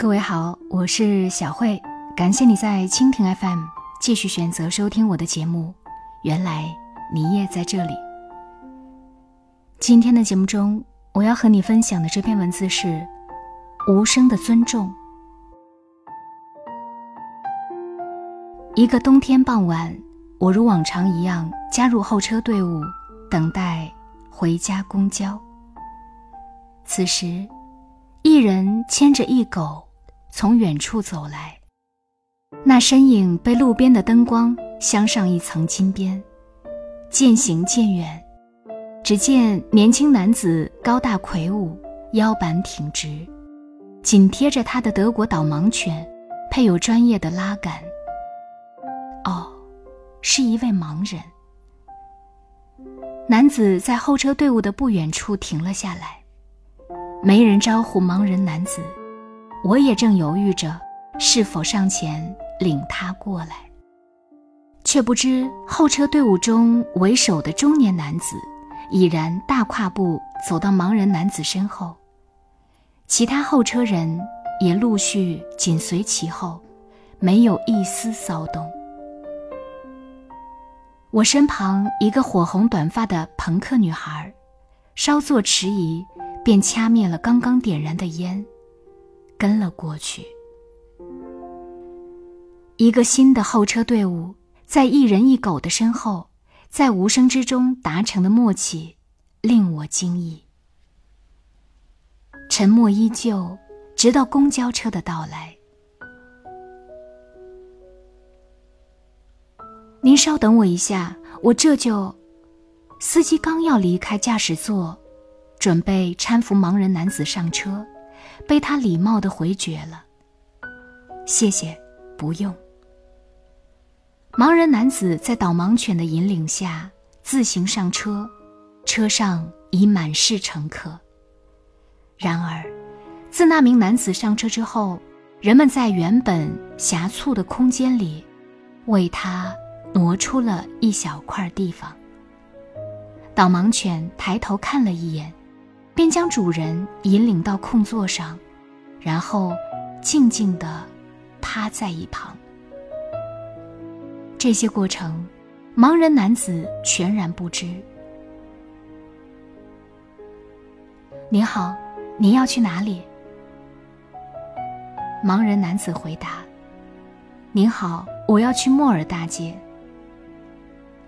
各位好，我是小慧，感谢你在蜻蜓 FM 继续选择收听我的节目。原来你也在这里。今天的节目中，我要和你分享的这篇文字是《无声的尊重》。一个冬天傍晚，我如往常一样加入候车队伍，等待回家公交。此时，一人牵着一狗从远处走来，那身影被路边的灯光镶上一层金边。渐行渐远，只见年轻男子高大魁梧，腰板挺直，紧贴着他的德国导盲犬，配有专业的拉杆。哦，是一位盲人。男子在候车队伍的不远处停了下来，没人招呼盲人男子，我也正犹豫着是否上前领他过来。却不知候车队伍中为首的中年男子已然大跨步走到盲人男子身后，其他候车人也陆续紧随其后，没有一丝骚动。我身旁一个火红短发的朋克女孩，稍作迟疑，便掐灭了刚刚点燃的烟，跟了过去。一个新的候车队伍。在一人一狗的身后，在无声之中达成的默契，令我惊异。沉默依旧，直到公交车的到来。您稍等我一下，我这就。司机刚要离开驾驶座，准备搀扶盲人男子上车，被他礼貌的回绝了。谢谢，不用。盲人男子在导盲犬的引领下自行上车，车上已满是乘客。然而，自那名男子上车之后，人们在原本狭促的空间里，为他挪出了一小块地方。导盲犬抬头看了一眼，便将主人引领到空座上，然后静静地趴在一旁。这些过程，盲人男子全然不知。您好，您要去哪里？盲人男子回答：“您好，我要去莫尔大街。”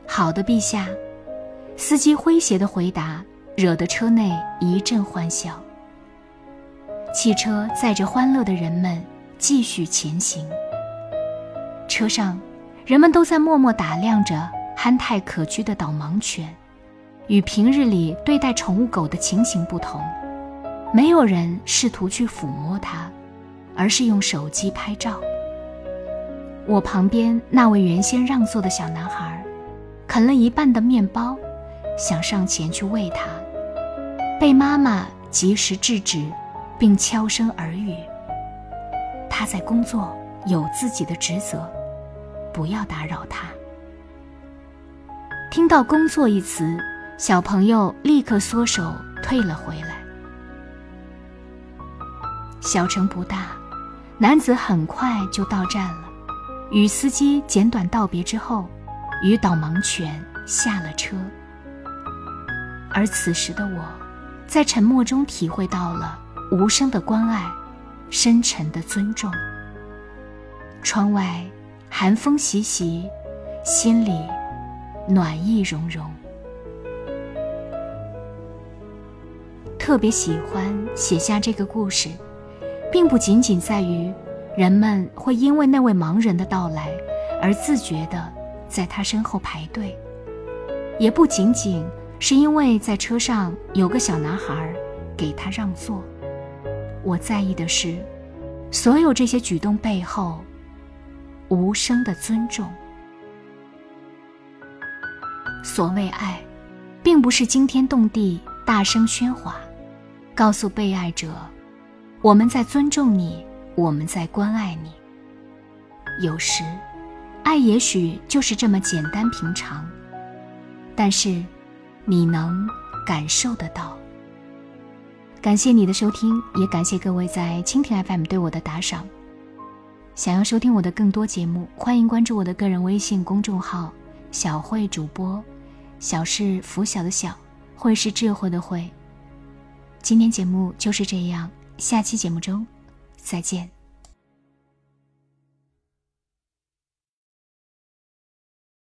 好的，陛下。司机诙谐的回答，惹得车内一阵欢笑。汽车载着欢乐的人们继续前行。车上。人们都在默默打量着憨态可掬的导盲犬，与平日里对待宠物狗的情形不同，没有人试图去抚摸它，而是用手机拍照。我旁边那位原先让座的小男孩，啃了一半的面包，想上前去喂它，被妈妈及时制止，并悄声耳语：“他在工作，有自己的职责。”不要打扰他。听到“工作”一词，小朋友立刻缩手退了回来。小城不大，男子很快就到站了，与司机简短道别之后，与导盲犬下了车。而此时的我，在沉默中体会到了无声的关爱，深沉的尊重。窗外。寒风习习，心里暖意融融。特别喜欢写下这个故事，并不仅仅在于人们会因为那位盲人的到来而自觉地在他身后排队，也不仅仅是因为在车上有个小男孩给他让座。我在意的是，所有这些举动背后。无声的尊重。所谓爱，并不是惊天动地、大声喧哗，告诉被爱者，我们在尊重你，我们在关爱你。有时，爱也许就是这么简单平常，但是，你能感受得到。感谢你的收听，也感谢各位在蜻蜓 FM 对我的打赏。想要收听我的更多节目，欢迎关注我的个人微信公众号“小慧主播”，小是拂晓的小，慧是智慧的慧。今天节目就是这样，下期节目中再见。